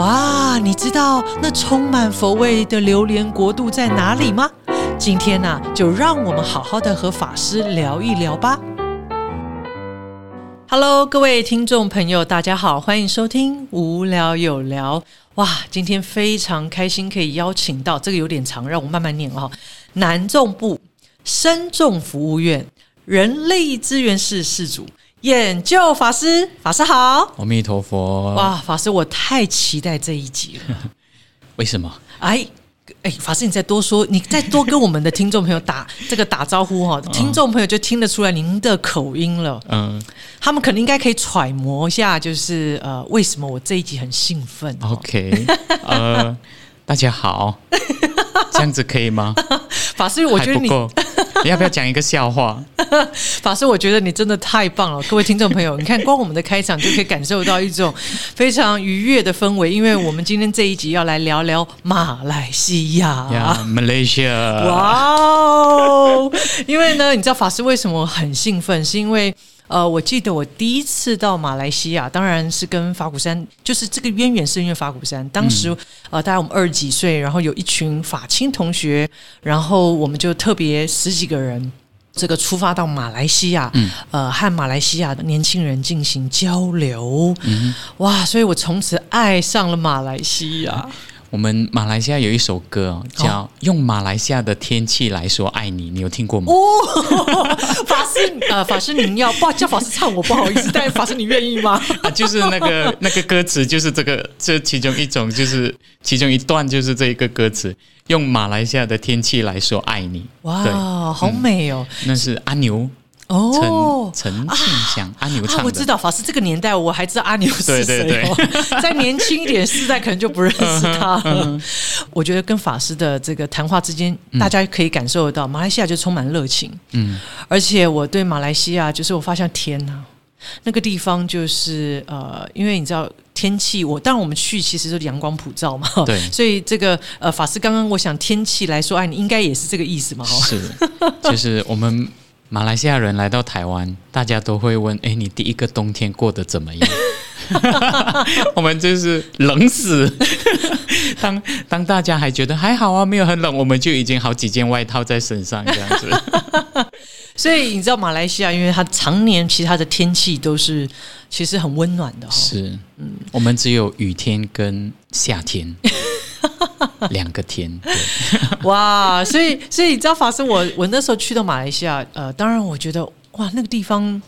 哇，你知道那充满佛味的榴莲国度在哪里吗？今天呢、就让我们好好的和法师聊一聊吧。Hello，各位听众朋友，大家好，欢迎收听无聊有聊。哇，今天非常开心可以邀请到这个有点长，让我慢慢念哦、南众部深众服务院人力资源室室主研究法师，法师好。阿弥陀佛。哇，法师，我太期待这一集了。为什么？哎哎，法师，你再多说，你再多跟我们的听众朋友打 这个打招呼哈、听众朋友就听得出来您的口音了。嗯他们可能应该可以揣摩一下，就是呃，为什么我这一集很兴奋、哦？，OK，呃，大家好，这样子可以吗？法师，我觉得你，你要不要讲一个笑话？法师，我觉得你真的太棒了，各位听众朋友，你看光我们的开场就可以感受到一种非常愉悦的氛围，因为我们今天这一集要来聊聊马来西亚。呀，Malaysia，哇哦！因为呢，你知道法师为什么很兴奋？是因为呃，我记得我第一次到马来西亚，当然是跟法鼓山，就是这个渊源是因为法鼓山。当时、呃，大概我们二十几岁，然后有一群法青同学，然后我们就特别十几个人。这个出发到马来西亚，呃，和马来西亚的年轻人进行交流，哇！所以我从此爱上了马来西亚。我们马来西亚有一首歌哦叫《用马来西亚的天气来说爱你》，你有听过吗？哦，法师，呃，法师您要不叫法师唱，我不好意思，但法师你愿意吗？啊，就是那个那个歌词，就是这个这其中一种，就是其中一段就是这一个歌词，用马来西亚的天气来说爱你。哇，好美哦！那是阿牛陈哦。陈庆祥阿牛啊，唱的。我知道法师这个年代，我还知道阿牛是对谁对哦。再年轻一点世代，可能就不认识他我觉得跟法师的这个谈话之间，大家可以感受得到，马来西亚就充满热情。嗯，而且我对马来西亚，就是我发现天哪，那个地方就是呃，因为你知道天气，我当然我们去其实是阳光普照嘛，对所以这个呃法师刚刚我想天气来说，哎，你应该也是这个意思嘛，哈。是，就是我们马来西亚人来到台湾，大家都会问：哎，你第一个冬天过得怎么样？我们就是冷死。当当大家还觉得还好啊，没有很冷，我们就已经好几件外套在身上这样子。所以你知道马来西亚，因为它常年其实它的天气都是其实很温暖的哈、是，我们只有雨天跟夏天 两个天。对，哇，所以所以你知道法师，我我那时候去到马来西亚，呃，当然我觉得哇，那个地方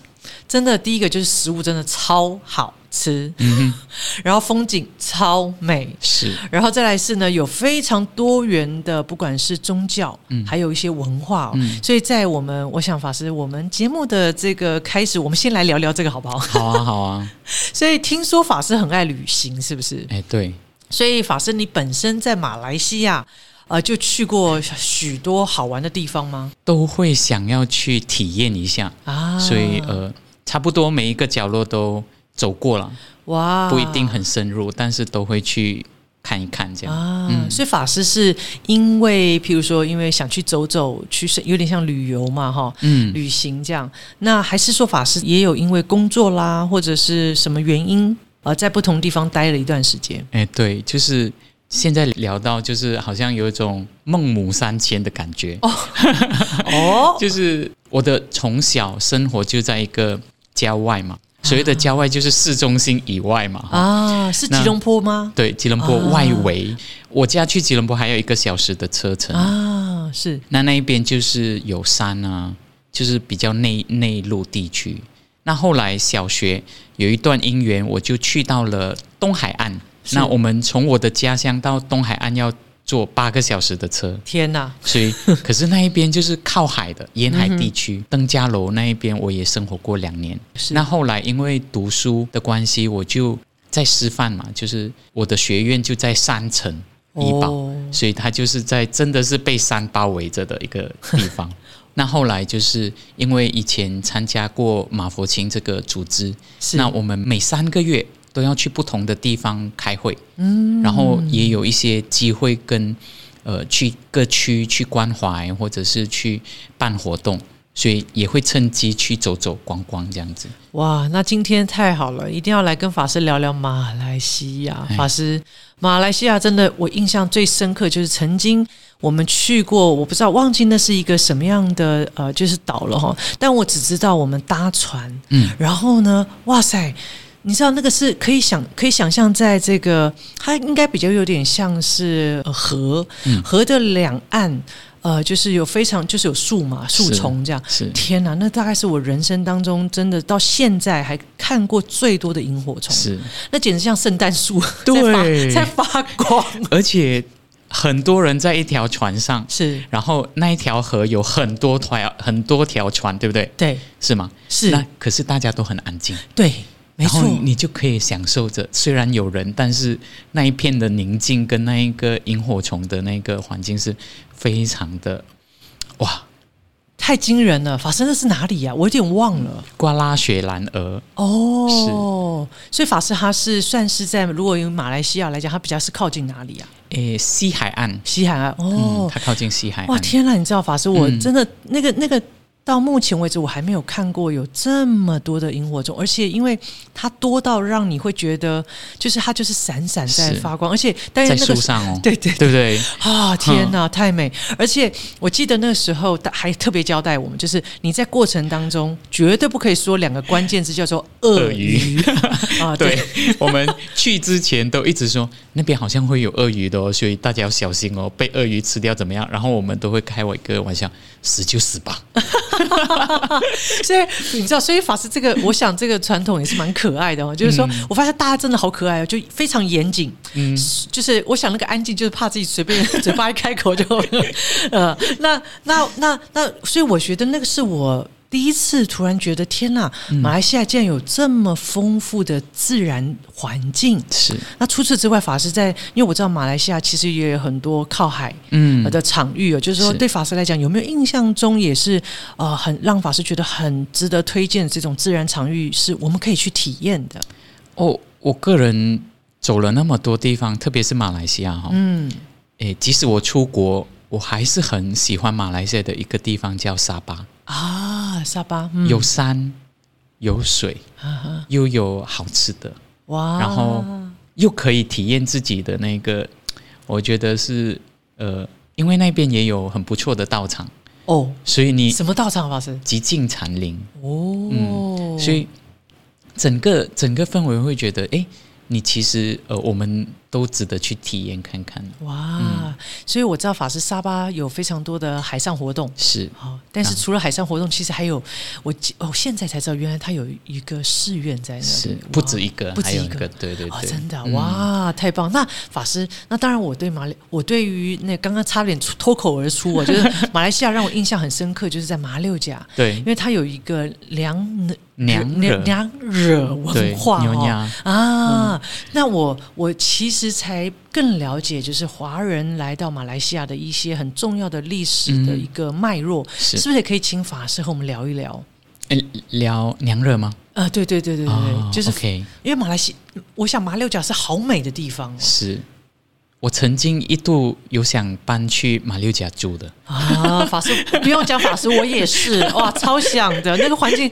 真的第一个就是食物真的超好吃，嗯 然后风景超美，是然后再来是呢，有非常多元的，不管是宗教，嗯还有一些文化、哦所以在我们，我想法师，我们节目的这个开始，我们先来聊聊这个好不好？好啊，好啊。所以听说法师很爱旅行，是不是？哎，对，所以法师，你本身在马来西亚，呃，就去过许多好玩的地方吗？都会想要去体验一下。啊，所以呃，差不多每一个角落都走过了，哇，不一定很深入，但是都会去看一看这样。啊。所以法师是因为，譬如说，因为想去走走，去有点像旅游嘛，哈，嗯，旅行这样。那还是说法师也有因为工作啦，或者是什么原因，呃，在不同地方待了一段时间。哎，对，就是现在聊到，就是好像有一种孟母三迁的感觉，哦，就是我的从小生活就在一个郊外嘛，所谓的郊外就是市中心以外嘛，啊，是吉隆坡吗？对，吉隆坡啊外围，我家去吉隆坡还有一个小时的车程，啊，是那那一边就是有山啊，就是比较内内陆地区。那后来小学有一段姻缘，我就去到了东海岸。那我们从我的家乡到东海岸要坐八个小时的车，天哪，所以可是那一边就是靠海的沿海地区，登嘉楼那一边我也生活过两年。那后来因为读书的关系，我就在师范嘛，就是我的学院就在山城怡保。哦所以它就是在真的是被山包围着的一个地方。那后来就是因为以前参加过马佛清这个组织，是那我们每三个月都要去不同的地方开会，嗯，然后也有一些机会跟呃去各区去关怀，或者是去办活动。所以也会趁机去走走逛逛这样子。哇，那今天太好了，一定要来跟法师聊聊马来西亚。哎法师，马来西亚真的，我印象最深刻就是曾经我们去过，我不知道忘记那是一个什么样的呃，就是岛了哈。但我只知道我们搭船，嗯，然后呢，哇塞。你知道那个是可以想可以想象，在这个它应该比较有点像是呃河，嗯河的两岸，呃，就是有非常就是有树嘛树丛这样，是天哪，那大概是我人生当中真的到现在还看过最多的萤火虫，是，那简直像圣诞树对在发 在发光。而且很多人在一条船上，是，然后那一条河有很多条很多条船，对不对？对，是吗？是。那可是大家都很安静，对，没然后错，你就可以享受着，虽然有人，但是那一片的宁静跟那一个萤火虫的那个环境是非常的哇，太惊人了。法师那是哪里呀、我有点忘了。瓜拉雪兰莪哦，是所以法师他是算是在如果用马来西亚来讲，他比较是靠近哪里啊？诶西海岸，西海岸嗯，哦。它靠近西海哇，天呐！你知道法师，我嗯真的、那个那个。到目前为止，我还没有看过有这么多的萤火虫，而且因为它多到让你会觉得，就是它就是闪闪在发光，而且但是在那个树上哦，对对对不对？啊，天哪，太美！而且我记得那个时候还特别交代我们，就是你在过程当中绝对不可以说两个关键字，叫做鳄鳄鱼 啊，对对，我们去之前都一直说那边好像会有鳄鱼的哦，所以大家要小心哦，被鳄鱼吃掉怎么样？然后我们都会开我一个玩笑，死就死吧。所以你知道，所以法师这个，我想这个传统也是蛮可爱的哦。就是说、我发现大家真的好可爱哦，就非常严谨。嗯，就是我想那个安静，就是怕自己随便 嘴巴一开口就，呃，那那那那，所以我觉得那个是我第一次突然觉得，天呐，马来西亚竟然有这么丰富的自然环境。是，那除此之外，法师在，因为我知道马来西亚其实也有很多靠海嗯。的场域哦，就是说是。对法师来讲，有没有印象中也是呃很让法师觉得很值得推荐的这种自然场域，是我们可以去体验的？哦，我个人走了那么多地方，特别是马来西亚哈、嗯，诶，即使我出国，我还是很喜欢马来西亚的一个地方叫沙巴，啊，沙巴、嗯、有山有水，啊又有好吃的，哇，然后又可以体验自己的那个，我觉得是呃，因为那边也有很不错的道场，哦，所以你什么道场法师？极尽禅林，哦，嗯所以整个整个氛围会觉得，诶，你其实呃，我们都值得去体验看看。哇，嗯。所以我知道法师沙巴有非常多的海上活动。是。好，但是除了海上活动，其实还有我哦，现在才知道，原来它有一个寺院在那里，是不止一个，不止一个。对对哦，对，真的嗯哇，太棒！那法师，那当然，我对马来，我对于那刚刚差点脱口而出，我觉得马来西亚让我印象很深刻，就是在马六甲，对。因为它有一个娘娘惹娘娘惹文化哦。啊。那我我其实才更了解，就是华人来到马来西亚的一些很重要的历史的一个脉络，是是不是也可以请法师和我们聊一聊？哎聊娘惹吗？啊，对对对对对，哦就是因为马来西，我想马六甲是好美的地方哦。是我曾经一度有想搬去马六甲住的，啊，法师不用讲法师，我也是。哇，超想的那个环境，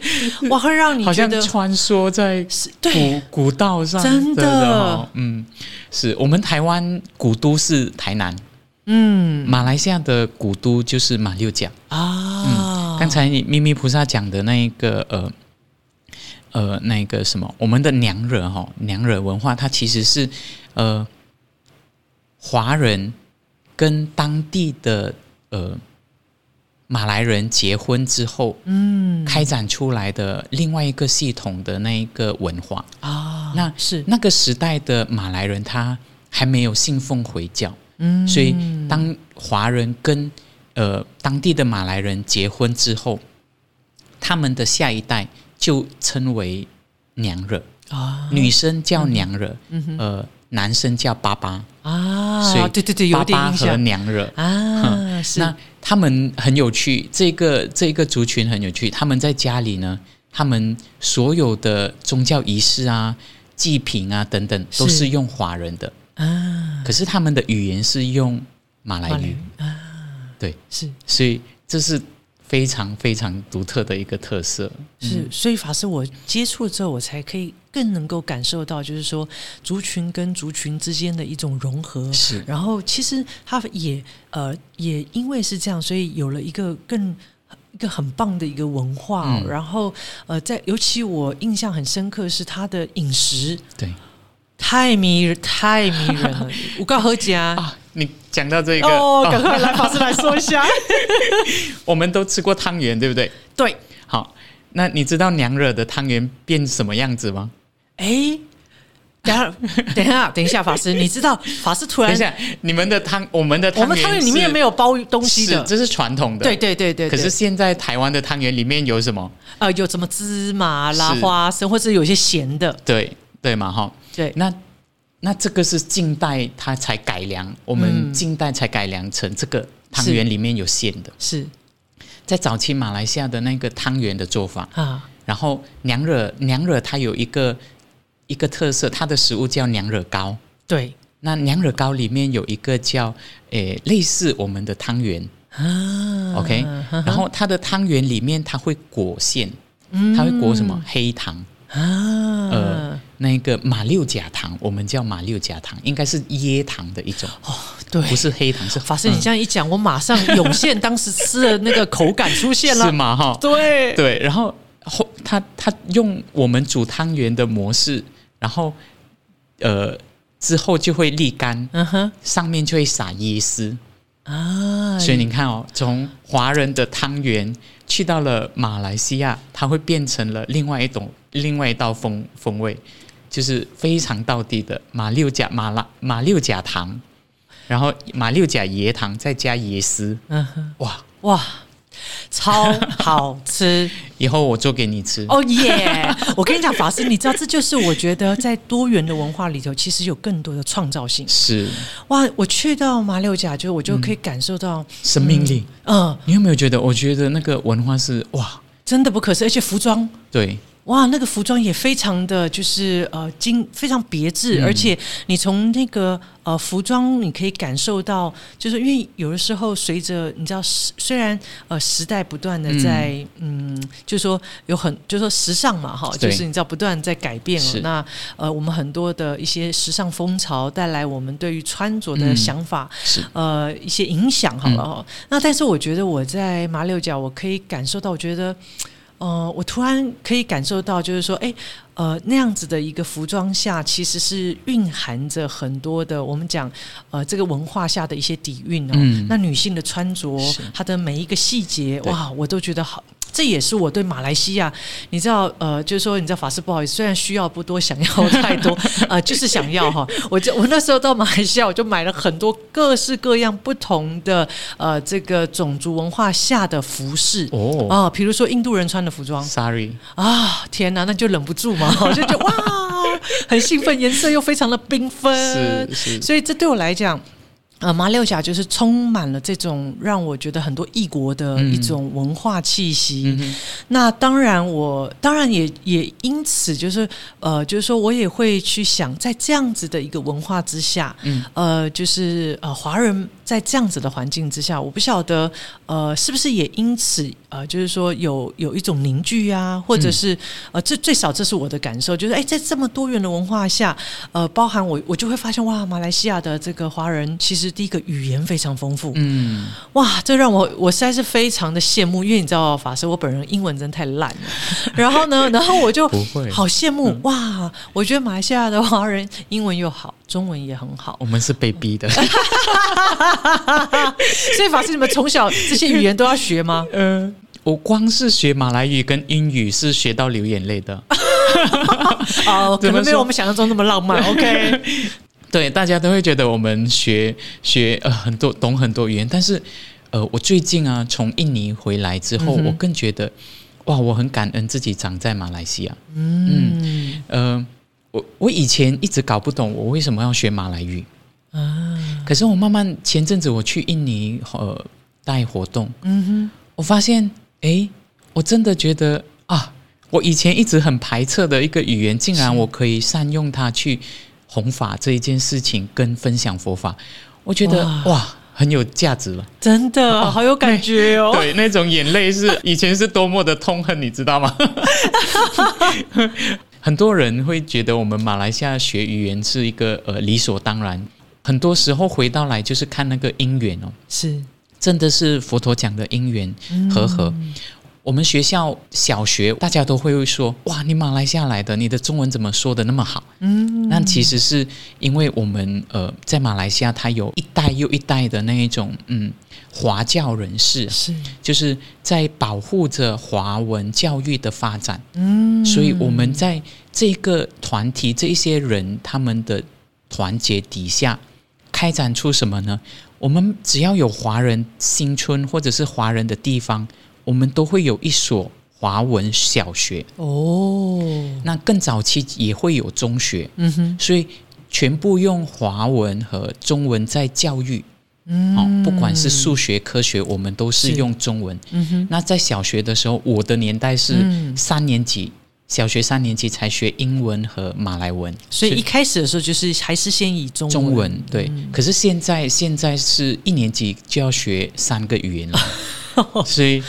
哇，会让你好像穿梭在古古道上，真的。哦嗯，是我们台湾古都是台南，嗯。马来西亚的古都就是马六甲。啊，刚才你咪咪菩萨讲的那一个呃呃那个什么，我们的娘惹哈、娘惹文化，它其实是呃华人跟当地的呃马来人结婚之后嗯开展出来的另外一个系统的那一个文化。啊，那是。那个时代的马来人他还没有信奉回教，嗯所以当华人跟呃当地的马来人结婚之后，他们的下一代就称为娘惹，啊女生叫娘惹，呃男生叫爸爸，啊，所以对对对，有爸爸和点印象。娘惹。啊，是。那他们很有趣，这个这个族群很有趣。他们在家里呢，他们所有的宗教仪式啊、祭品啊等等，都是是用华人的，啊，可是他们的语言是用马来马来语。啊，对，是。所以这是非常非常独特的一个特色。是，所以法师我接触之后，我才可以更能够感受到，就是说族群跟族群之间的一种融合。是，然后其实他也呃也因为是这样，所以有了一个更一个很棒的一个文化。嗯然后呃，在尤其我印象很深刻是他的饮食对太迷人，太迷人了。我告何姐啊，你讲到这个，哦，赶哦快来法师来说一下。我们都吃过汤圆，对不对？对，好，那你知道娘惹的汤圆变什么样子吗？哎。等一下，等一下，等一下，法师，你知道法师突然等一，下，你们的汤，我们的我们汤圆里面没有有包东西的，这是传统的。对对对对。对可是现在台湾的汤圆里面有什么？呃，有什么芝麻啦、花生，或者有一些咸的，对对嘛哈。对，那那这个是近代它才改良，我们嗯近代才改良成这个汤圆里面有馅的。是在早期马来西亚的那个汤圆的做法，啊，然后娘惹娘惹它有一个一个特色，它的食物叫娘惹糕。对。那娘惹糕里面有一个叫诶类似我们的汤圆。啊，OK，然后它的汤圆里面它会裹馅，它会裹什么？黑糖，啊，呃，那个马六甲糖，我们叫马六甲糖，应该是椰糖的一种。哦，对，不是黑糖，是法师，你这样一讲，我马上涌现当时吃的那个口感出现了，是吗？哈，对。对，然后后他他用我们煮汤圆的模式，然后呃之后就会沥干，嗯哼。上面就会撒椰丝，啊，所以你看哦，从华人的汤圆去到了马来西亚，它会变成了另外一种另外一道风风味，就是非常道地的马六甲马拉马六甲糖，然后马六甲椰糖再加椰丝，嗯哼，哇！哇，超好吃 以后我做给你吃。哦耶！我跟你讲，法师，你知道这就是我觉得在多元的文化里头，其实有更多的创造性。是哇，我去到马六甲，就我就可以感受到，生命力。嗯、你有没有觉得？我觉得那个文化是哇，真的不可思议，而且服装对，哇，那个服装也非常的就是呃精，非常别致，嗯。而且你从那个呃服装，你可以感受到，就是因为有的时候随着你知道时，虽然呃时代不断的在嗯。就是说有很就是说时尚嘛哈，就是你知道不断在改变是。了。那呃我们很多的一些时尚风潮带来我们对于穿着的嗯。想法，是。呃一些影响好了哈、那但是我觉得我在马六甲，我可以感受到，我觉得。呃，我突然可以感受到，就是说，哎，呃，那样子的一个服装下，其实是蕴含着很多的我们讲，呃，这个文化下的一些底蕴哦。嗯那女性的穿着，她的每一个细节，哇，我都觉得好。这也是我对马来西亚，你知道，呃，就是说，你知道法师不好意思，虽然需要不多，想要太多，呃，就是想要哈。我就我那时候到马来西亚，我就买了很多各式各样不同的呃这个种族文化下的服饰。哦。啊，比如说印度人穿的服装，，sorry，啊，天哪，那就忍不住嘛，我就觉得哇，很兴奋，颜色又非常的缤纷，是是。所以这对我来讲。呃，马六甲就是充满了这种让我觉得很多异国的一种文化气息。嗯那当然我，当然也也因此就是呃，就是说我也会去想，在这样子的一个文化之下，嗯。呃，就是呃，华人在这样子的环境之下，我不晓得呃，是不是也因此呃，就是说有有一种凝聚啊，或者是、呃，这最少这是我的感受，就是哎，在这么多元的文化下，呃，包含我我就会发现哇，马来西亚的这个华人其实第一个语言非常丰富，嗯，哇，这让我我实在是非常的羡慕，因为你知道法师我本人英文真的太烂了，然后呢，然后我就好羡慕、哇，我觉得马来西亚的华人英文又好，中文也很好，我们是被逼的。所以法师你们从小这些语言都要学吗？呃，我光是学马来语跟英语是学到流眼泪的。哦，可能没有我们想象中那么浪漫。OK，对，大家都会觉得我们学学呃很多懂很多语言，但是呃，我最近啊从印尼回来之后，嗯我更觉得哇，我很感恩自己长在马来西亚。嗯呃，我我以前一直搞不懂我为什么要学马来语，啊，可是我慢慢前阵子我去印尼呃带活动，嗯哼。我发现诶，我真的觉得啊，我以前一直很排斥的一个语言，竟然我可以善用它去弘法这一件事情跟分享佛法，我觉得哇。哇很有价值了。真的好有感觉哦。对，那种眼泪是以前是多么的痛恨，你知道吗？很多人会觉得我们马来西亚学语言是一个呃理所当然，很多时候回到来就是看那个因缘哦，是真的是佛陀讲的因缘和合。我们学校小学大家都会说：“哇，你马来西亚来的，你的中文怎么说的那么好？”嗯，那其实是因为我们呃在马来西亚，它有一代又一代的那一种嗯华教人士，是就是在保护着华文教育的发展。嗯，所以我们在这个团体这一些人他们的团结底下，开展出什么呢？我们只要有华人新村或者是华人的地方。我们都会有一所华文小学哦，那更早期也会有中学，嗯哼，所以全部用华文和中文在教育，嗯，哦，不管是数学、科学，我们都是用中文，嗯哼。那在小学的时候，我的年代是三年级，小学三年级才学英文和马来文，所以一开始的时候就是还是先以中中文对。可是现在现在是一年级就要学三个语言了，所以。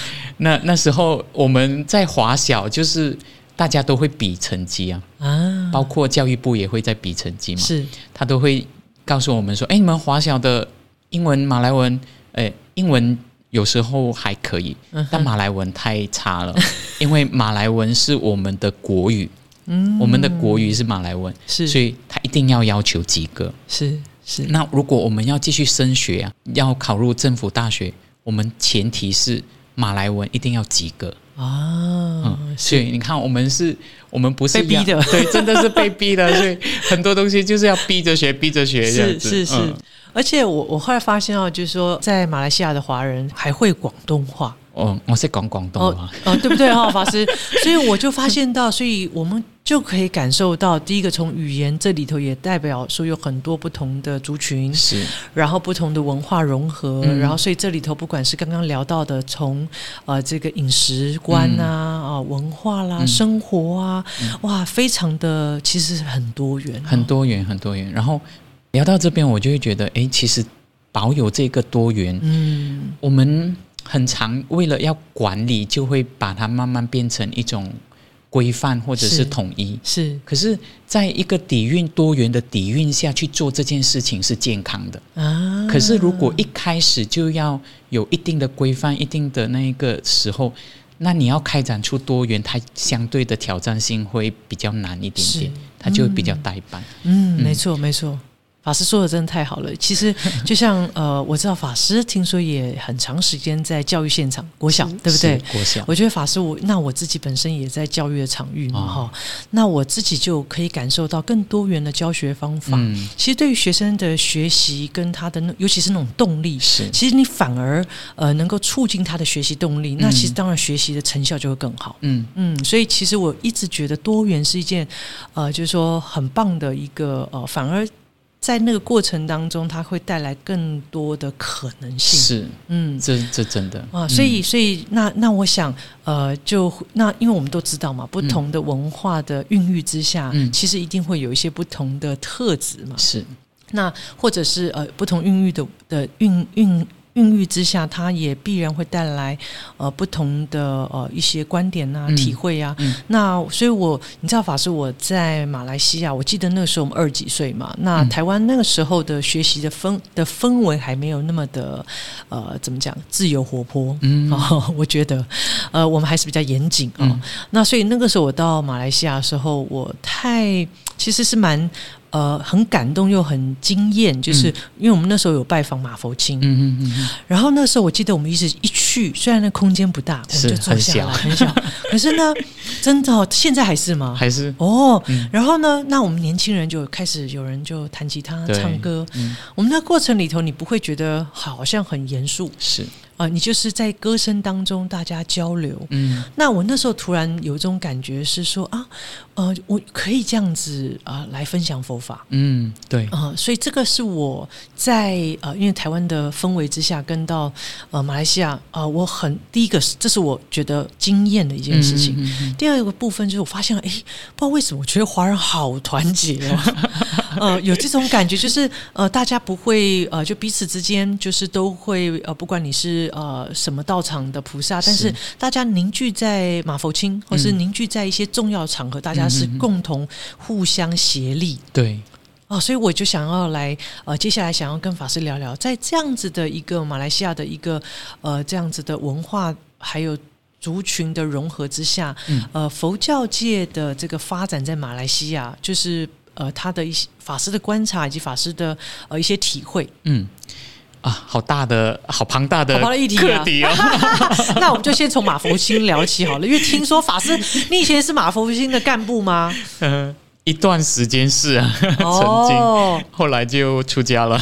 那那时候我们在华小，就是大家都会比成绩啊，啊，包括教育部也会在比成绩嘛，是，他都会告诉我们说，哎，你们华小的英文、马来文，哎，英文有时候还可以，但马来文太差了，因为马来文是我们的国语，嗯，我们的国语是马来文，是，所以他一定要要求及格，是是。那如果我们要继续升学啊，要考入政府大学，我们前提是。马来文一定要及格啊！所以你看，我们是，我们不是被逼的，对，真的是被逼的。所以很多东西就是要逼着学，逼着学这样子。是 是是，而且我我后来发现哦，就是说，在马来西亚的华人还会广东话。哦，我是讲广东话，哦，对不对哈，法师？所以我就发现到，所以我们就可以感受到，第一个从语言这里头也代表说有很多不同的族群，是，然后不同的文化融合，然后所以这里头不管是刚刚聊到的，从呃这个饮食观啊啊文化啦生活啊，哇，非常的其实很多元，很多元，很多元。然后聊到这边，我就会觉得，哎，其实保有这个多元，嗯，我们。很常，为了要管理，就会把它慢慢变成一种规范或者是统一。是，可是，在一个底蕴多元的底蕴下去做这件事情是健康的啊。可是，如果一开始就要有一定的规范、一定的那个时候，那你要开展出多元，它相对的挑战性会比较难一点点，它就比较呆板。嗯，没错，没错。法师说的真的太好了。其实 就像呃，我知道法师听说也很长时间在教育现场，国小对不对？国小。我觉得法师我那我自己本身也在教育的场域嘛哈，那我自己就可以感受到更多元的教学方法。嗯。其实对于学生的学习跟他的那，尤其是那种动力，是其实你反而呃能够促进他的学习动力，那其实当然学习的成效就会更好。嗯嗯。所以其实我一直觉得多元是一件呃，就是说很棒的一个呃，反而。在那个过程当中，它会带来更多的可能性。是，嗯，这这真的啊，所以，所以，那那我想，呃，就那，因为我们都知道嘛，不同的文化的孕育之下，嗯，其实一定会有一些不同的特质嘛。是，那或者是呃，不同孕育的的孕孕。孕育之下，它也必然会带来呃不同的呃一些观点啊、体会啊。那所以，我你知道，法师我在马来西亚，我记得那个时候我们二十几岁嘛。那台湾那个时候的学习的氛的氛围还没有那么的呃怎么讲自由活泼。嗯，我觉得呃我们还是比较严谨啊。那所以那个时候我到马来西亚的时候，我太其实是蛮。呃，很感动又很惊艳，就是因为我们那时候有拜访马佛清，嗯嗯嗯，然后那时候我记得我们一直一去，虽然那空间不大，我们就坐下来很小，可是呢，真的现在还是吗？还是。哦，然后呢，那我们年轻人就开始有人就弹吉他唱歌，我们那过程里头，你不会觉得好像很严肃，是。啊，你就是在歌声当中大家交流。嗯，那我那时候突然有一种感觉是说啊，呃，我可以这样子啊来分享佛法。嗯，对。啊，所以这个是我在呃，因为台湾的氛围之下，跟到呃马来西亚啊，我很第一个是，这是我觉得惊艳的一件事情。第二个部分就是我发现了，哎，不知道为什么，我觉得华人好团结哦。呃，有这种感觉，就是呃，大家不会呃，就彼此之间就是都会呃，不管你是呃什么道场的菩萨，但是是。大家凝聚在马佛清，或是凝聚在一些重要场合，大家是共同互相协力。对，哦，所以我就想要来呃，接下来想要跟法师聊聊，在这样子的一个马来西亚的一个呃这样子的文化还有族群的融合之下，嗯。呃，佛教界的这个发展在马来西亚，就是呃他的一些法师的观察以及法师的呃一些体会。嗯。啊，好大的、好庞大的好庞大的议题啊哦！那我们就先从马佛星聊起好了，因为听说法师，你以前是马佛星的干部吗？呃，一段时间是啊，曾经，哦，后来就出家了。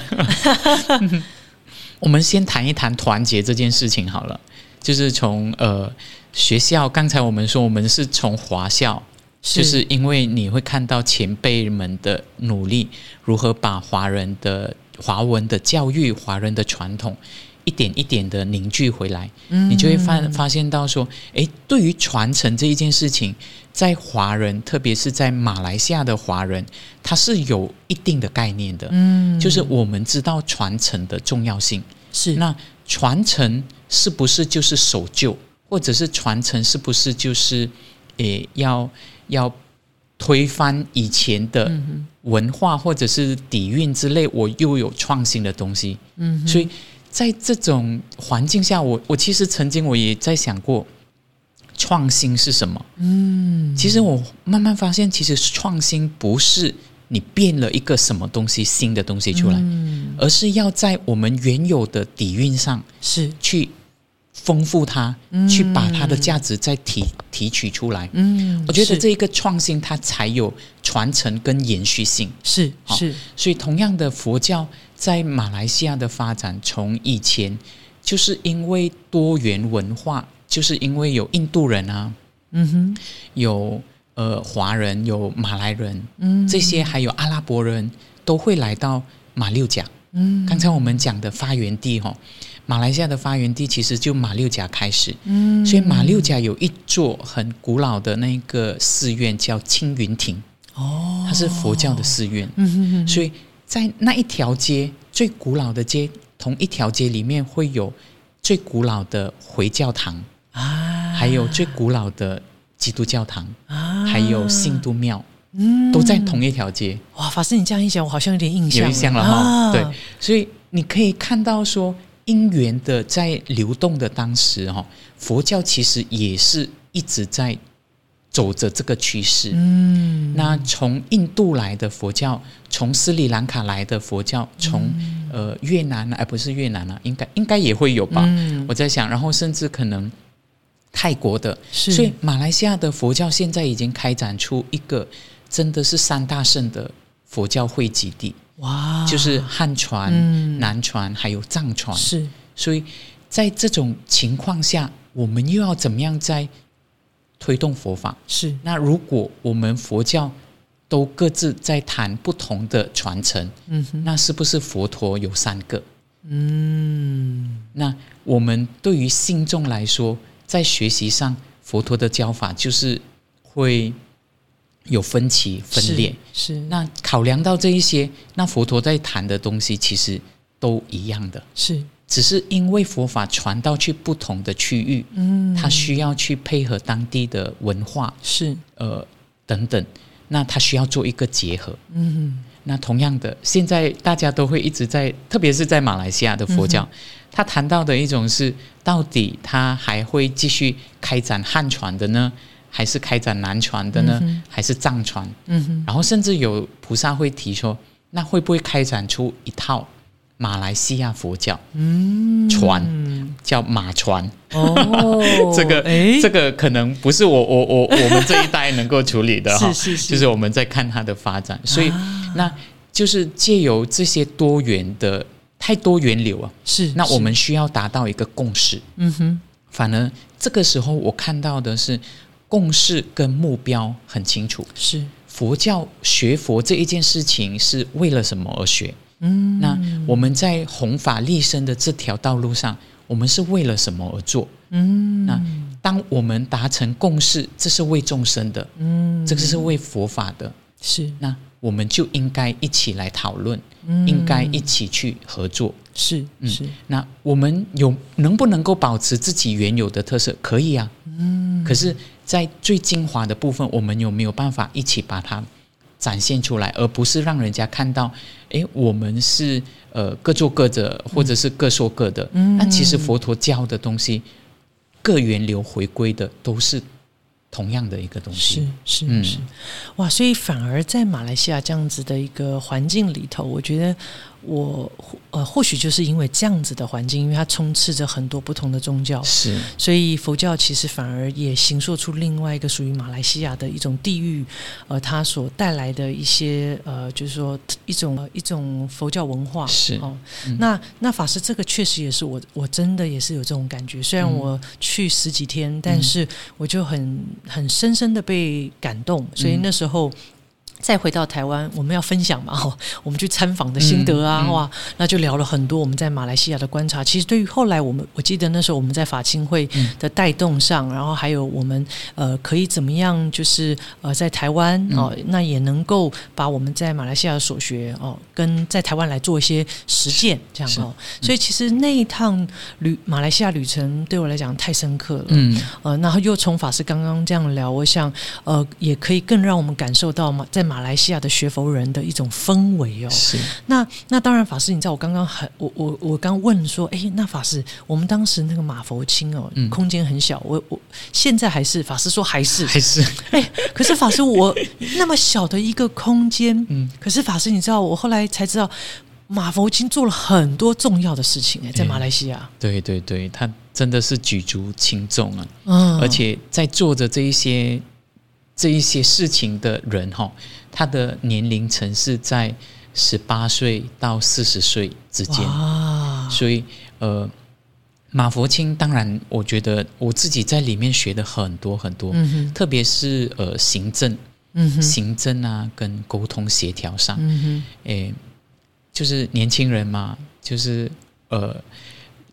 我们先谈一谈团结这件事情好了，就是从呃学校，刚才我们说我们是从华校，就是因为你会看到前辈们的努力，如何把华人的华文的教育、华人的传统一点一点的凝聚回来，你就会发发现到说，诶，对于传承这一件事情，在华人，特别是在马来西亚的华人，他是有一定的概念的，嗯，就是我们知道传承的重要性。是。那传承是不是就是守旧，或者是传承是不是就是，诶，要要推翻以前的嗯文化或者是底蕴之类，我又有创新的东西，嗯所以在这种环境下，我我其实曾经我也在想过，创新是什么？嗯，其实我慢慢发现，其实创新不是你变了一个什么东西新的东西出来，嗯。而是要在我们原有的底蕴上是。去丰富它，嗯去把它的价值再提提取出来。嗯，我觉得是这一个创新，它才有传承跟延续性。是好是所以，同样的佛教在马来西亚的发展，从以前就是因为多元文化，就是因为有印度人啊，嗯哼有呃华人，有马来人，嗯这些还有阿拉伯人都会来到马六甲。嗯刚才我们讲的发源地哈、马来西亚的发源地其实就马六甲开始，嗯。所以马六甲有一座很古老的那个寺院叫青云亭，哦。它是佛教的寺院，嗯哼哼所以在那一条街最古老的街，同一条街里面会有最古老的回教堂，啊。还有最古老的基督教堂，啊。还有信都庙，嗯。都在同一条街。哇，法师你这样一讲，我好像有点印象有印象了哈、啊。对，所以你可以看到说，因缘的在流动的当时哈、佛教其实也是一直在走着这个趋势。嗯那从印度来的佛教，从斯里兰卡来的佛教，从、嗯呃越南哎不是越南啊，应该应该也会有吧？嗯我在想，然后甚至可能泰国的，所以马来西亚的佛教现在已经开展出一个真的是三大圣的佛教汇集地。哇，就是汉传、嗯。南传还有藏传，是。所以在这种情况下，我们又要怎么样在推动佛法？是。那如果我们佛教都各自在谈不同的传承，嗯哼。那是不是佛陀有三个？嗯。那我们对于信众来说，在学习上，佛陀的教法就是会有分歧、分裂。是是。那考量到这一些，那佛陀在谈的东西其实都一样的，是。只是因为佛法传到去不同的区域，嗯。它需要去配合当地的文化，是。呃等等，那它需要做一个结合。嗯。那同样的，现在大家都会一直在，特别是在马来西亚的佛教，他谈到的一种是，到底他还会继续开展汉传的呢，还是开展南传的呢，嗯还是藏传？嗯哼。然后甚至有菩萨会提说，那会不会开展出一套马来西亚佛教？嗯。传，叫马传？哦。这个哎这个可能不是我我我我们这一代能够处理的哈，是是是。就是我们在看它的发展，所以、啊。那就是借由这些多元的太多元流啊，是那我是们需要达到一个共识。嗯哼。反而这个时候我看到的是共识跟目标很清楚。是佛教学佛这一件事情是为了什么而学？嗯那我们在弘法立身的这条道路上，我们是为了什么而做？嗯那当我们达成共识，这是为众生的，嗯这个是为佛法的。是那我们就应该一起来讨论，应该一起去合作。是是，那我们有能不能够保持自己原有的特色？可以啊，嗯。可是，在最精华的部分，我们有没有办法一起把它展现出来，而不是让人家看到，诶，我们是呃各做各的，或者是各说各的。嗯。但其实佛陀教的东西，各源流回归的都是。同样的一个东西是是是，哇！所以反而在马来西亚这样子的一个环境里头，我觉得。我呃，或许就是因为这样子的环境，因为它充斥着很多不同的宗教，是，所以佛教其实反而也形塑出另外一个属于马来西亚的一种地域，呃，它所带来的一些呃，就是说一种一种佛教文化。是。哦。那那法师这个确实也是我我真的也是有这种感觉，虽然我去十几天，但是我就很很深深的被感动，所以那时候。再回到台湾，我们要分享嘛？哈，我们去参访的心得啊，哇，那就聊了很多我们在马来西亚的观察。其实对于后来我们，我记得那时候我们在法青会的带动上，然后还有我们呃可以怎么样，就是呃在台湾哦，那也能够把我们在马来西亚所学哦，跟在台湾来做一些实践，这样哦。所以其实那一趟旅马来西亚旅程对我来讲太深刻了。嗯，呃，然后又从法师刚刚这样聊，我想呃也可以更让我们感受到嘛，在马来西亚的学佛人的一种氛围哦，是。那那当然法师，你知道我刚刚很我我我刚问说，哎，那法师，我们当时那个马佛清哦，空间很小，我我现在还是法师说还是。还是。哎，可是法师我那么小的一个空间，嗯，可是法师你知道我后来才知道马佛清做了很多重要的事情哎，在马来西亚，对对对，他真的是举足轻重啊，嗯，而且在做着这一些。这一些事情的人哈，他的年龄层是在十八岁到四十岁之间，所以呃，马佛清当然，我觉得我自己在里面学的很多很多，特别是呃行政，行政啊跟沟通协调上，诶，就是年轻人嘛，就是呃。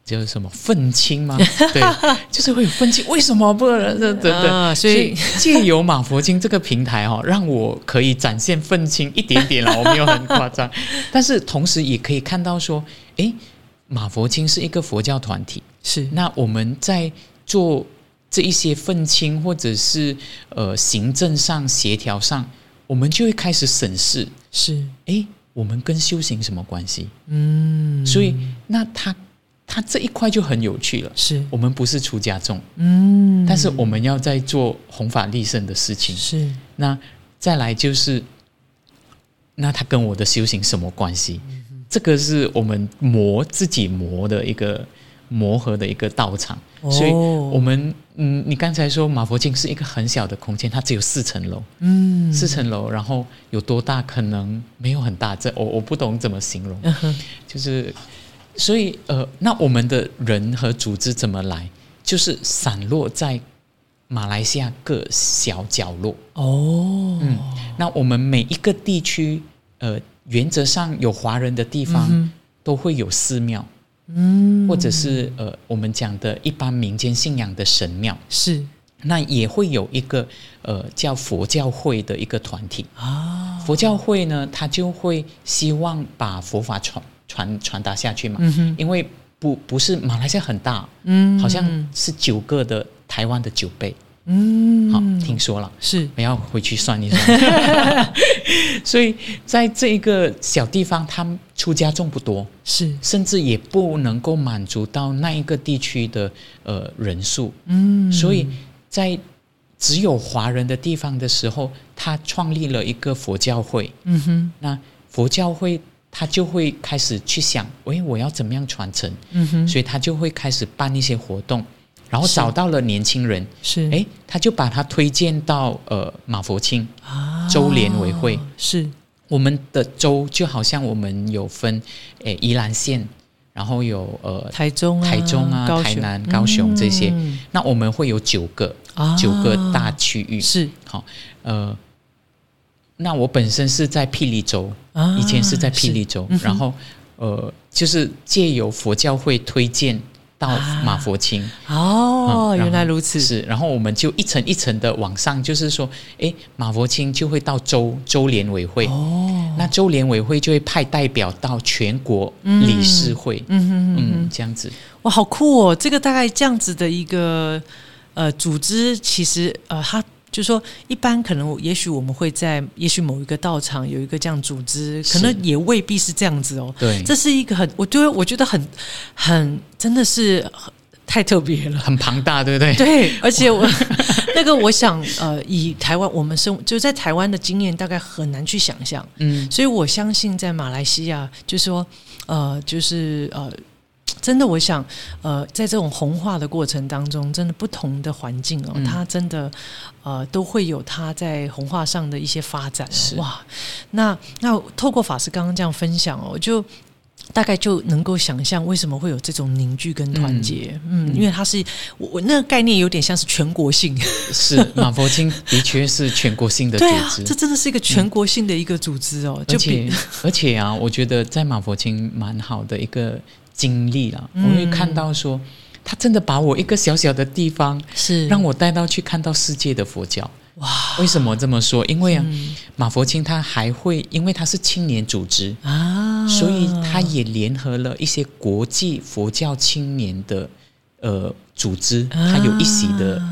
叫什么愤青吗？对，就是会有愤青。为什么不能？等等，所以 借由马佛经这个平台哈，让我可以展现愤青一点点了。我没有很夸张，但是同时也可以看到说，哎，马佛经是一个佛教团体，是那我们在做这一些愤青或者是呃行政上协调上，我们就会开始审视，是哎，我们跟修行什么关系？嗯，所以那他。他这一块就很有趣了，是。我们不是出家众，嗯，但是我们要在做弘法利生的事情，是。那再来就是，那他跟我的修行什么关系？这个是我们磨自己磨的一个磨合的一个道场，所以我们嗯，你刚才说马佛经是一个很小的空间，它只有四层楼，嗯，四层楼，然后有多大？可能？没有很大，这我我不懂怎么形容，就是。所以，呃，那我们的人和组织怎么来？就是散落在马来西亚各小角落。哦，嗯，那我们每一个地区，呃，原则上有华人的地方，都会有寺庙，嗯，或者是呃，我们讲的一般民间信仰的神庙，是。那也会有一个呃叫佛教会的一个团体啊。佛教会呢，他就会希望把佛法传。传传达下去嘛，因为不不是马来西亚很大，嗯，好像是九个的台湾的九倍，嗯，好听说了，是。我要回去算一算，所以在这一个小地方，他们出家众不多，是。甚至也不能够满足到那一个地区的呃人数，嗯，所以在只有华人的地方的时候，他创立了一个佛教会，嗯哼，那佛教会。他就会开始去想，喂，我要怎么样传承？嗯哼，所以他就会开始办一些活动，然后找到了年轻人，是，哎，他就把他推荐到呃马佛清啊州联委会，是。我们的州就好像我们有分，诶宜兰县，然后有呃台中、台中啊、台南、高雄这些，那我们会有九个九个大区域，是。好，呃。那我本身是在霹雳州，以前是在霹雳州，然后呃，就是借由佛教会推荐到马佛清。哦，嗯原来如此，是，然后我们就一层一层的往上，就是说，诶，马佛清就会到州州联委会，哦，那州联委会就会派代表到全国理事会，嗯哼哼。嗯，这样子，哇，好酷哦！这个大概这样子的一个呃组织，其实呃，它就是说，一般可能也许我们会在，也许某一个道场有一个这样组织，可能也未必是这样子哦。对，这是一个很，我觉得我觉得很很真的是太特别了。很庞大，对不对？对，而且我 那个，我想，呃，以台湾我们生就在台湾的经验，大概很难去想象。嗯，所以我相信在马来西亚，就是说，呃，就是呃，真的，我想，呃，在这种红化的过程当中，真的不同的环境哦，嗯。它真的呃都会有它在红化上的一些发展、是。哦。哇，那那透过法师刚刚这样分享哦，我就。大概就能够想象为什么会有这种凝聚跟团结，嗯，因为它是我我那个概念有点像是全国性，是马佛经的确是全国性的组织，这真的是一个全国性的一个组织哦，而且而且啊，我觉得在马佛经蛮好的一个经历啦，嗯。我会看到说，他真的把我一个小小的地方，是。让我带到去看到世界的佛教。哇，为什么这么说？因为啊，嗯。马佛清他还会，因为他是青年组织，啊，所以他也联合了一些国际佛教青年的呃组织，他有一席的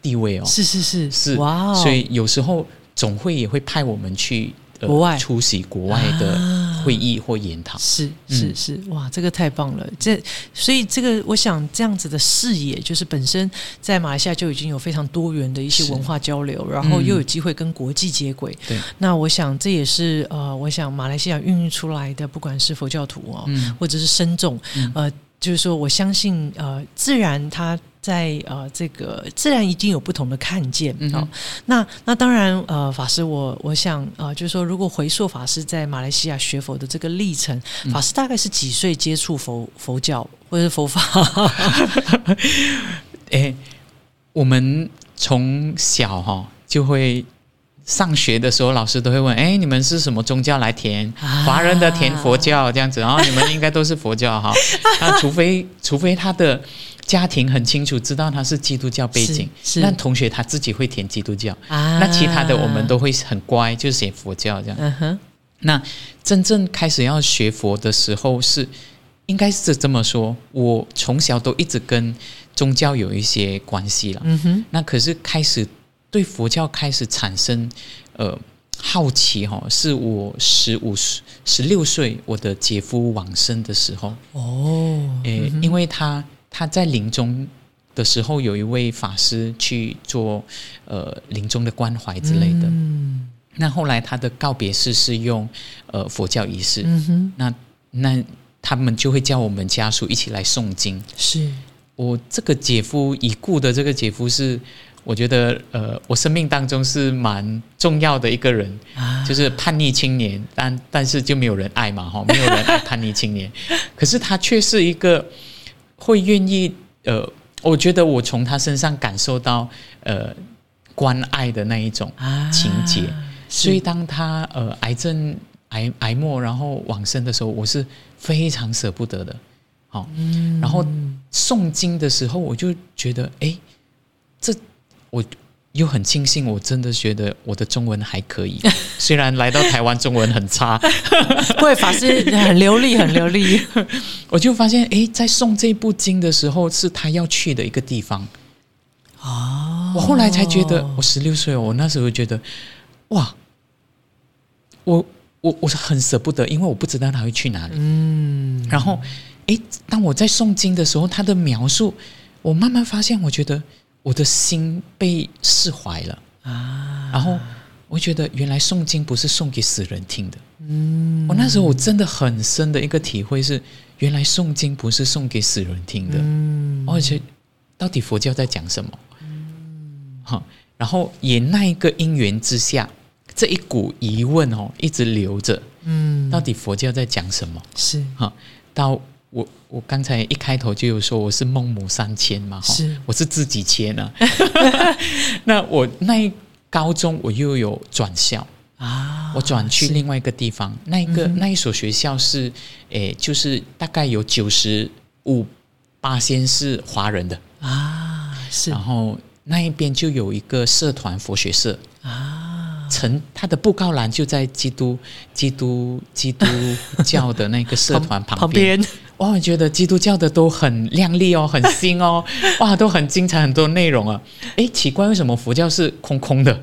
地位哦。是是是。是，哇哦，所以有时候总会也会派我们去、呃、国外。出席国外的会议或研讨。是是是，哇，这个太棒了！这所以这个，我想这样子的视野，就是本身在马来西亚就已经有非常多元的一些文化交流，然后又有机会跟国际接轨。对，那我想这也是呃，我想马来西亚孕育出来的，不管是佛教徒哦，嗯或者是僧众，嗯呃，就是说我相信呃，自然它在呃这个自然一定有不同的看见嗯哦。那那当然呃，法师我我想呃，就是说如果回溯法师在马来西亚学佛的这个历程，嗯法师大概是几岁接触佛佛教或者是佛法？哎，我们从小哈、就会。上学的时候，老师都会问：“哎，你们是什么宗教来填？啊华人的填佛教这样子，然后你们应该都是佛教哈。那除非除非他的家庭很清楚知道他是基督教背景，是是那同学他自己会填基督教。啊那其他的我们都会很乖，就写佛教这样。嗯哼那真正开始要学佛的时候是，应该是这么说，我从小都一直跟宗教有一些关系了。嗯哼那可是开始对佛教开始产生呃好奇哈、是我十五十六岁我的姐夫往生的时候，哦诶、因为他他在临终的时候，有一位法师去做呃临终的关怀之类的。嗯。那后来他的告别式是用呃佛教仪式，嗯哼。那那他们就会叫我们家属一起来诵经。是。我这个姐夫已故的这个姐夫是，我觉得呃，我生命当中是蛮重要的一个人，啊。就是叛逆青年，但但是就没有人爱嘛哈，没有人爱叛逆青年，可是他却是一个会愿意呃，我觉得我从他身上感受到呃关爱的那一种啊。情节，是所以当他呃癌症癌癌末然后往生的时候，我是非常舍不得的，好、嗯。然后诵经的时候，我就觉得，哎，这我又很庆幸，我真的觉得我的中文还可以，虽然来到台湾中文很差，不会法师很流利，很流利。我就发现，哎，在诵这部经的时候，是他要去的一个地方。哦我后来才觉得，我十六岁哦，我那时候觉得，哇，我我我是很舍不得，因为我不知道他会去哪里。嗯然后，诶，当我在诵经的时候，他的描述，我慢慢发现，我觉得我的心被释怀了啊，然后，我觉得原来诵经不是送给死人听的。嗯我那时候我真的很深的一个体会是，原来诵经不是送给死人听的。嗯而且，到底佛教在讲什么？嗯，好，然后也那一个因缘之下，这一股疑问哦，一直留着，嗯到底佛教在讲什么？是哈，到我我刚才一开头就有说我是孟母三迁嘛，哈是。我是自己迁啊。那我那一高中我又有转校，啊，我转去另外一个地方，那一个、嗯那一所学校是，诶，就是大概有九十五八仙是华人的，啊，是。然后那一边就有一个社团佛学社，啊，成他的布告栏就在基督基督基督教的那个社团旁 旁边。边哇，我觉得基督教的都很亮丽哦，很新哦，哇，都很精彩，很多内容啊。哎，奇怪，为什么佛教是空空的，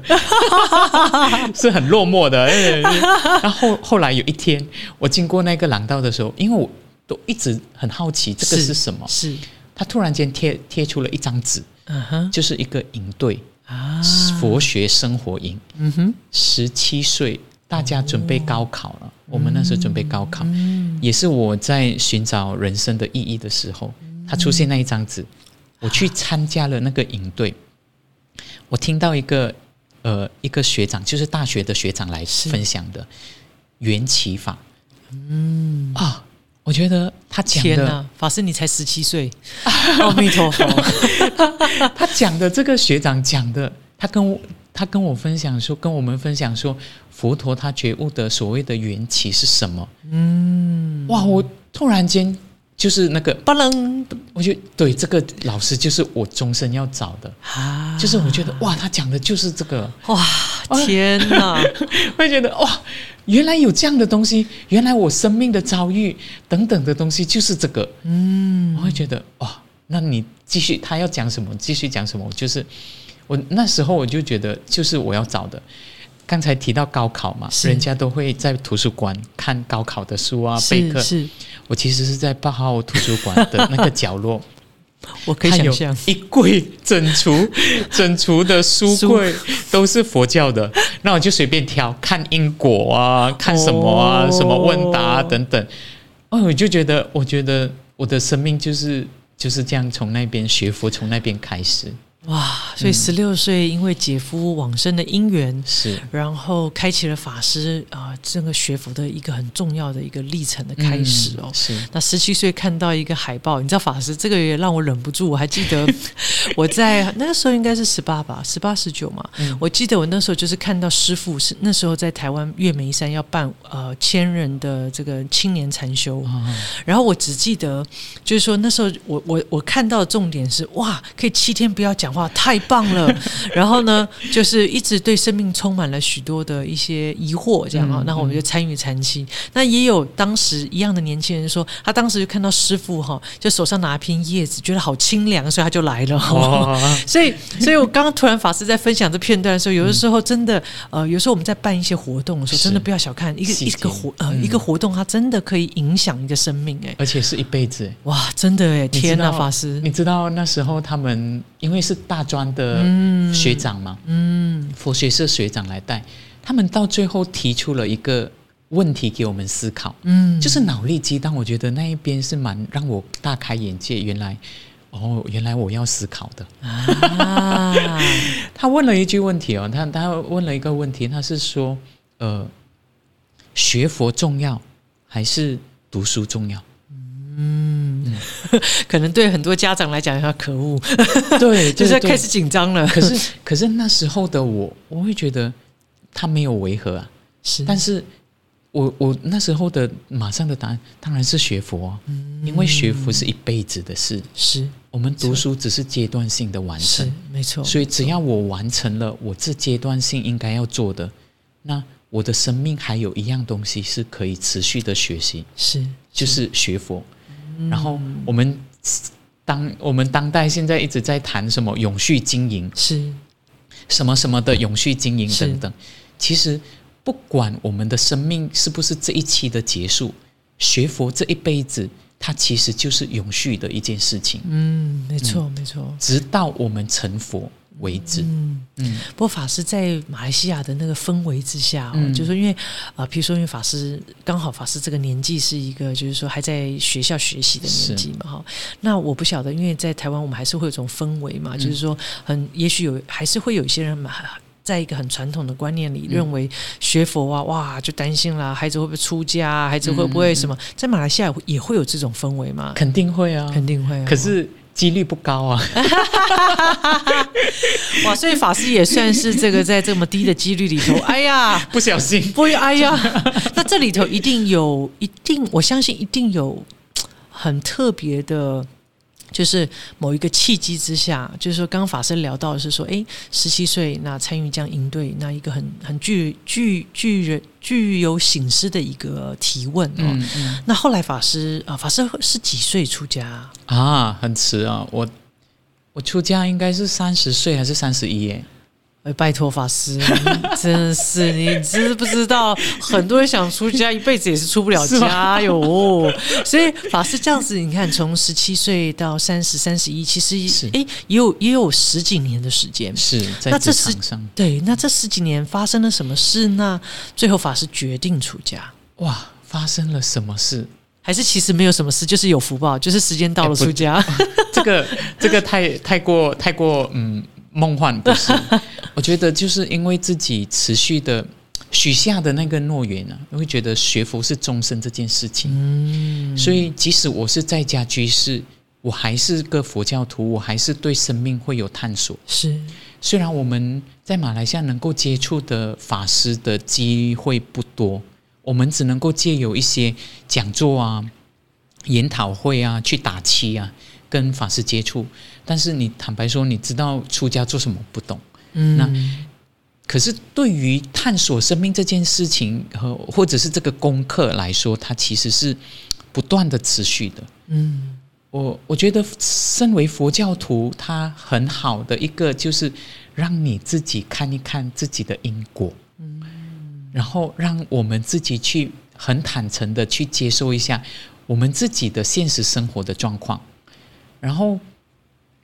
是很落寞的？诶然后后来有一天，我经过那个廊道的时候，因为我都一直很好奇这个是什么，是，他突然间贴贴出了一张纸，嗯哼就是一个营队，啊，佛学生活营，嗯哼，十七岁，大家准备高考了。我们那时候准备高考，嗯也是我在寻找人生的意义的时候，他出现那一张纸，我去参加了那个营队。我听到一个呃一个学长，就是大学的学长来分享的缘起法。嗯啊，我觉得他讲的天，法师你才十七岁，阿弥陀佛，他讲的这个学长讲的，他跟我他跟我分享说，跟我们分享说，佛陀他觉悟的所谓的缘起是什么？嗯，哇，我突然间就是那个，巴楞。我觉得对这个老师就是我终身要找的，啊，就是我觉得哇，他讲的就是这个，哇，天哪，会觉得哇，原来有这样的东西，原来我生命的遭遇等等的东西就是这个，嗯，我会觉得哇，那你继续他要讲什么，继续讲什么，就是我那时候我就觉得就是我要找的。刚才提到高考嘛，人家都会在图书馆看高考的书啊，备课。是是，我其实是在八号图书馆的那个角落，我可以想象，一柜整橱 整橱的书柜都是佛教的，那我就随便挑，看因果啊，看什么啊，哦什么问答、啊、等等。哦，我就觉得，我觉得我的生命就是就是这样，从那边学佛，从那边开始。哇，所以十六岁因为姐夫往生的因缘。是，然后开启了法师啊、这个学佛的一个很重要的一个历程的开始哦。嗯是那十七岁看到一个海报，你知道法师这个也让我忍不住。我还记得 我在那个时候应该是十八吧，十八十九嘛。嗯我记得我那时候就是看到师傅是那时候在台湾月眉山要办呃千人的这个青年禅修，啊，然后我只记得就是说那时候我我我看到的重点是哇，可以七天不要讲话，太棒了。然后呢，就是一直对生命充满了许多的一些疑惑，这样啊、嗯那我们就参与禅期。那也有当时一样的年轻人说，他当时就看到师傅哈，就手上拿一片叶子，觉得好清凉，所以他就来了。哦，所以，所以我刚刚突然法师在分享这片段的时候，有的时候真的，呃，有时候我们在办一些活动的时候，真的不要小看一个一个活呃、嗯一个活动，它真的可以影响一个生命、哎，而且是一辈子。哇，真的哎，天哪，法师，你知道那时候他们因为是大专的学长嘛，嗯，佛学社学长来带，他们到最后提出了一个问题给我们思考，嗯，就是脑力激荡。我觉得那一边是蛮让我大开眼界，原来哦，原来我要思考的。啊，他问了一句问题哦，他他问了一个问题，他是说，呃，学佛重要还是读书重要？可能对很多家长来讲，他可恶，对，就是开始紧张了。可是可是那时候的我，我会觉得他没有违和啊。是，但是我我那时候的马上的答案当然是学佛、啊，因为学佛是一辈子的事，是。我们读书只是阶段性的完是成，没错，所以只要我完成了我这阶段性应该要做的，那我的生命还有一样东西是可以持续的学习，是。就是学佛。然后我们当我们当代现在一直在谈什么永续经营，是什么什么的永续经营等等。其实不管我们的生命是不是这一期的结束，学佛这一辈子，它其实就是永续的一件事情，嗯，没错没错。直到我们成佛为止。嗯，嗯不过法师在马来西亚的那个氛围之下、哦，嗯就是说因为啊，比如说因为法师刚好法师这个年纪是一个就是说还在学校学习的年纪嘛，哈。那我不晓得，因为在台湾我们还是会有一种氛围嘛，就是说很也许有还是会有一些人嘛。在一个很传统的观念里，认为学佛啊，哇，就担心啦，孩子会不会出家啊，孩子会不会什么？在马来西亚也会有这种氛围吗？肯定会啊，肯定会、啊。可是几率不高啊。哇，所以法师也算是这个在这么低的几率里头，哎呀，不小心，不会，哎呀，那这里头一定有，一定，我相信一定有很特别的就是某一个契机之下，就是说，刚刚法师聊到的是说，哎，十七岁那参与这样营队，那一个很很具具具人具有醒思的一个提问哦。嗯嗯那后来法师啊、法师是几岁出家？啊，很迟啊，我我出家应该是三十岁还是三十一耶？哎，拜托法师，真的是你知不知道？很多人想出家，一辈子也是出不了家哟。所以法师这样子，你看，从十七岁到三十、三十一，其实是哎，也有也有十几年的时间。是在那这是场上，对，那这十几年发生了什么事？那最后法师决定出家，哇，发生了什么事？还是其实没有什么事，就是有福报，就是时间到了出家。这个这个太太过太过嗯梦幻不是？我觉得就是因为自己持续的许下的那个诺言啊，我会觉得学佛是终身这件事情。嗯，所以即使我是在家居士，我还是个佛教徒，我还是对生命会有探索。是虽然我们在马来西亚能够接触的法师的机会不多，我们只能够借有一些讲座啊、研讨会啊去打气啊，跟法师接触。但是你坦白说，你知道出家做什么不懂。嗯，那可是对于探索生命这件事情和或者是这个功课来说，它其实是不断的持续的。嗯我我觉得身为佛教徒，他很好的一个就是让你自己看一看自己的因果，嗯，然后让我们自己去很坦诚的去接受一下我们自己的现实生活的状况，然后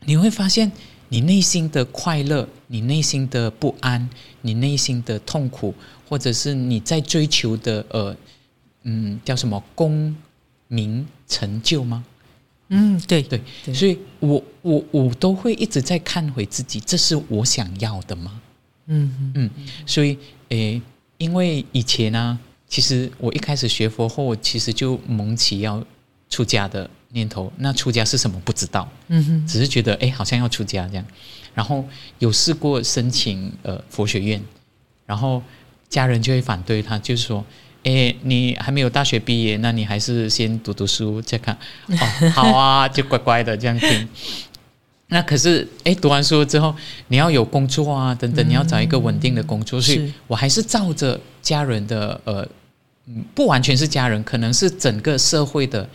你会发现你内心的快乐、你内心的不安、你内心的痛苦，或者是你在追求的呃嗯叫什么功名成就吗？嗯，对对，对所以我我我都会一直在看回自己，这是我想要的吗？嗯嗯，所以诶，因为以前呢、其实我一开始学佛后，我其实就萌起要出家的念头。那出家是什么不知道，嗯哼，只是觉得诶，好像要出家这样。然后有试过申请呃佛学院，然后家人就会反对他，就是说。哎，你还没有大学毕业，那你还是先读读书再看。哦，好啊，就乖乖的这样听。那可是，哎，读完书之后，你要有工作啊，等等，你要找一个稳定的工作，所以是我还是照着家人的呃，嗯，不完全是家人，可能是整个社会的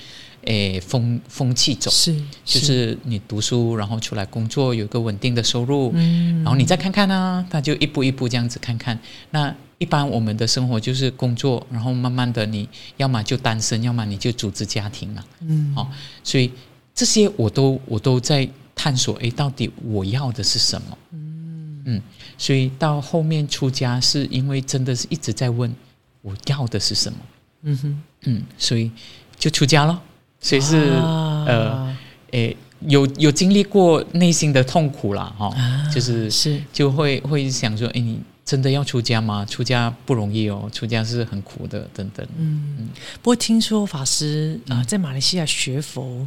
诶风风气走，是就是你读书，然后出来工作，有一个稳定的收入，嗯然后你再看看啊，他就一步一步这样子看看。那一般我们的生活就是工作，然后慢慢的你要么就单身，要么你就组织家庭嘛。嗯好、所以这些我都我都在探索，诶，到底我要的是什么？嗯所以到后面出家是因为真的是一直在问我要的是什么，嗯哼，嗯，所以就出家了。所以是、啊。呃，诶，有有经历过内心的痛苦啦，哈、啊就是是。就会会想说，诶，你真的要出家吗？出家不容易哦，出家是很苦的，等等。嗯，不过听说法师啊、呃在马来西亚学佛，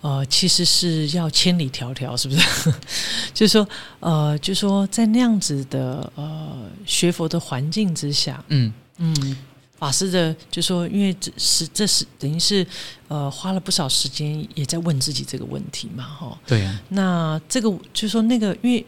呃，其实是要千里迢迢，是不是？就是说，呃，就是说在那样子的呃学佛的环境之下，嗯，嗯，法师的就说，因为这是这是等于是呃花了不少时间也在问自己这个问题嘛，哈。对啊，那这个就是说那个，因为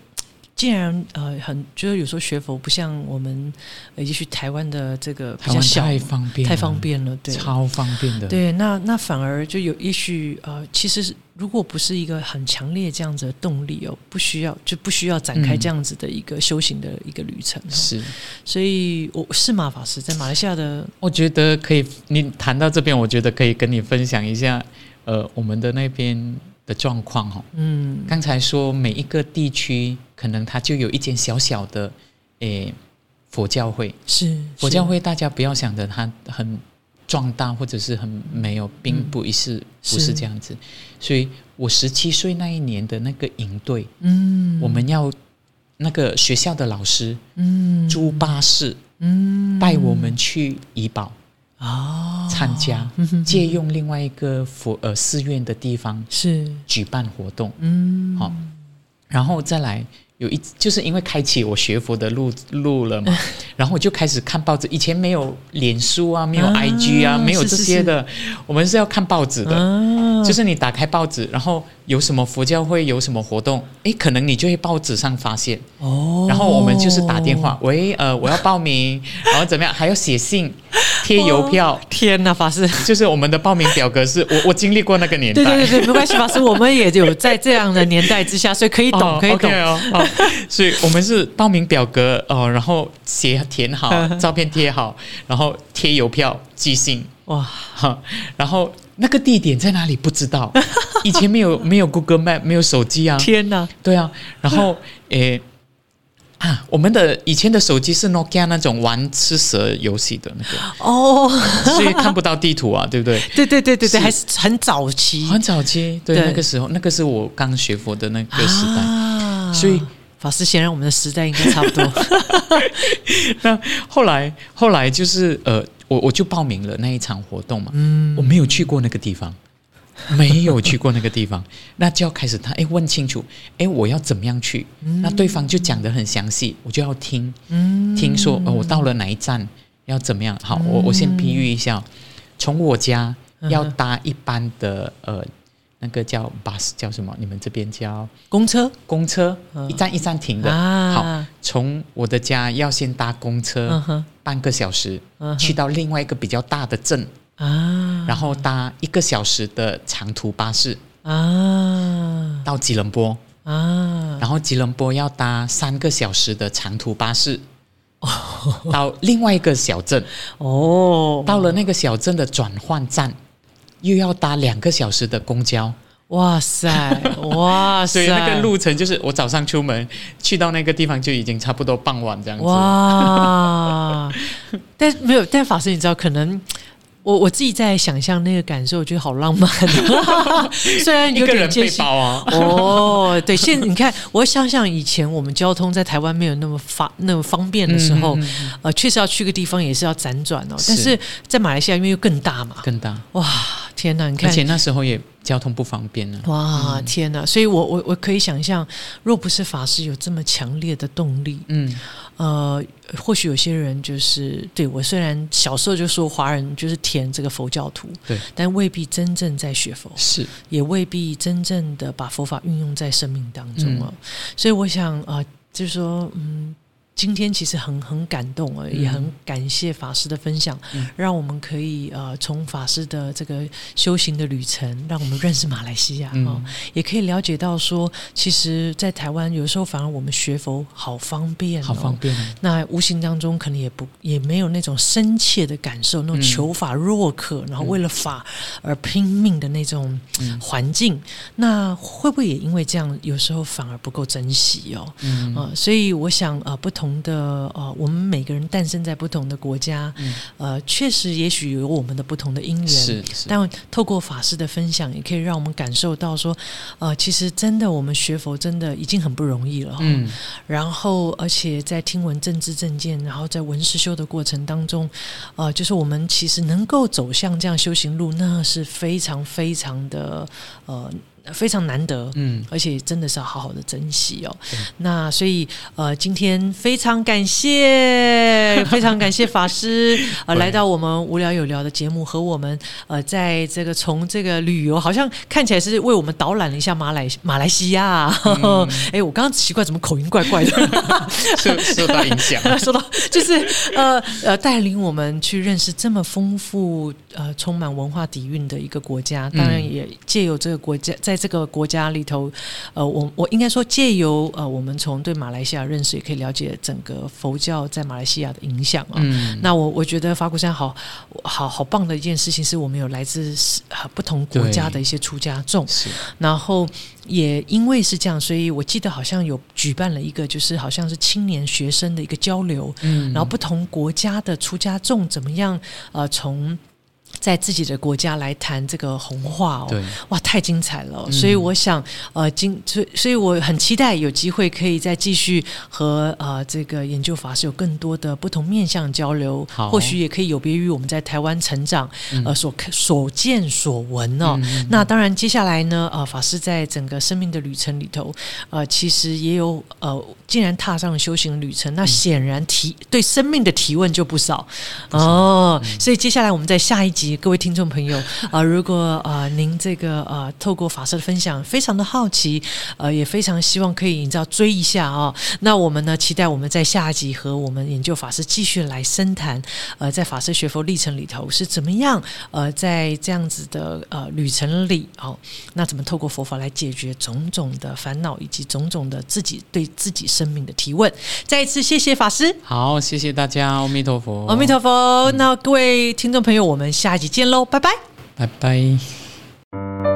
既然呃很觉得有时候学佛不像我们呃也许台湾的这个比较小太方便，太方，便了，对。超方便的。对，那那反而就有，也许呃，其实是如果不是一个很强烈这样子的动力哦，不需要就不需要展开嗯这样子的一个修行的一个旅程、哦。是，所以我是马法师在马来西亚的我觉得可以。你谈到这边，我觉得可以跟你分享一下，呃，我们的那边的状况哈。嗯。刚才说每一个地区可能它就有一间小小的诶佛教会，是佛教是。会大家不要想着它很壮大或者是很没有，并不是、不是是这样子。所以我十七岁那一年的那个营队，嗯。我们要那个学校的老师嗯。租巴士嗯。带我们去怡保啊参加，借用另外一个佛呃寺院的地方是举办活动。嗯好然后再来有一，就是因为开启我学佛的路路了嘛，然后我就开始看报纸。以前没有脸书啊，没有啊 IG 啊，没有这些的，我们是要看报纸的。啊就是你打开报纸，然后有什么佛教会有什么活动，诶，可能你就会报纸上发现，哦。然后我们就是打电话，喂，呃，我要报名，然后怎么样，还要写信、贴邮票，天哪，法师。就是我们的报名表格是我我经历过那个年代，对对对对，没关系，法师，我们也有在这样的年代之下，所以可以懂，哦可以懂。哦，好，所以我们是报名表格哦，然后写填好，照片贴好，然后贴邮票寄信，哇，哈，然后那个地点在哪里不知道，以前没有没有 Google Map，没有手机啊，天哪，对啊，然后 诶。啊，我们的以前的手机是 Nokia 那种玩吃蛇游戏的那个，哦，所以看不到地图啊，对不对？对对对对对，是。还是很早期。很早期，对对。那个时候，那个是我刚学佛的那个时代。啊。所以法师显然我们的时代应该差不多。那后来后来就是呃，我我就报名了那一场活动嘛，嗯。我没有去过那个地方，没有去过那个地方，那就要开始他哎问清楚，哎我要怎么样去？那对方就讲得很详细，我就要听，嗯。听说哦我到了哪一站要怎么样？好，我我先比喻一下，从我家要搭一班的呃那个叫 bus 叫什么？你们这边叫公车？公车，一站一站停的。啊。好，从我的家要先搭公车，嗯半个小时、嗯去到另外一个比较大的镇，啊。然后搭一个小时的长途巴士啊。到吉隆坡，啊。然后吉隆坡要搭三个小时的长途巴士。到另外一个小镇，哦，到了那个小镇的转换站，又要搭两个小时的公交，哇塞 哇塞，所以那个路程就是我早上出门去到那个地方就已经差不多傍晚这样子。哇！但没有，但法师你知道，可能我我自己在想象那个感受，我觉得好浪漫，虽然一个人背有点艰辛。包啊，哦，对，现在你看，我想想以前我们交通在台湾没有那么发那么方便的时候，嗯嗯嗯呃，确实要去个地方也是要辗转哦。是但是在马来西亚因为又更大嘛，更大，哇，天哪！你看而且那时候也交通不方便呢。哇，天哪！所以我我我可以想象，若不是法师有这么强烈的动力，嗯，呃，或许有些人就是对我虽然小时候就说华人就是填这个佛教徒，对，但未必真正在学佛，是也未必真正的把佛法运用在生命当中啊。嗯所以我想啊、呃就是说，嗯。今天其实很很感动啊，也很感谢法师的分享，嗯。让我们可以呃从法师的这个修行的旅程，让我们认识马来西亚啊、嗯也可以了解到说，其实，在台湾有时候反而我们学佛好方便、哦，好方便啊。那无形当中可能也不也没有那种深切的感受，那种嗯。求法若渴，然后为了法而拼命的那种嗯。环境，那会不会也因为这样，有时候反而不够珍惜哦？嗯。呃，所以我想，呃，不同的呃，我们每个人诞生在不同的国家，嗯。呃，确实也许有我们的不同的因缘，是是，但透过法师的分享，也可以让我们感受到说，呃，其实真的我们学佛真的已经很不容易了、哦。嗯。然后，而且在听闻政治政见，然后在闻师修的过程当中，呃，就是我们其实能够走向这样修行路，那是非常非常的呃非常难得。嗯，而且真的是要好好的珍惜哦对。那所以呃，今天非常感谢，非常感谢法师呃 来到我们无聊有聊的节目，和我们呃在这个从这个旅游，好像看起来是为我们导览了一下马来马来西亚。哎、我刚刚奇怪，怎么口音怪怪的？受受到影响。受到就是呃呃，带领我们去认识这么丰富呃充满文化底蕴的一个国家，当然也借由这个国家，在这个国家里头，呃，我我应该说借由呃我们从对马来西亚认识，也可以了解整个佛教在马来西亚的影响啊。嗯，那我我觉得法鼓山好好好棒的一件事情，是我们有来自呃不同国家的一些出家众，是然后也因为是这样，所以我记得好像有举办了一个，就是好像是青年学生的一个交流，嗯然后不同国家的出家众怎么样呃从。在自己的国家来谈这个红话哦，对，哇，太精彩了！嗯。所以我想，呃，今所以所以我很期待有机会可以再继续和呃这个研究法师有更多的不同面向交流，或许也可以有别于我们在台湾成长呃所所见所闻哦。嗯那当然，接下来呢，呃，法师在整个生命的旅程里头，呃，其实也有呃，既然踏上了修行旅程，那显然提对生命的提问就不少。哦。所以接下来我们在下一集集，各位听众朋友啊、如果呃您这个呃透过法师的分享非常的好奇，呃也非常希望可以你知道追一下啊、那我们呢期待我们在下一集和我们研究法师继续来深谈，呃在法师学佛历程里头是怎么样呃在这样子的呃旅程里哦，那怎么透过佛法来解决种种的烦恼以及种种的自己对自己生命的提问。再一次谢谢法师。好，谢谢大家，阿弥陀佛，阿弥陀佛。那各位听众朋友，我们下一再见喽拜拜。拜拜。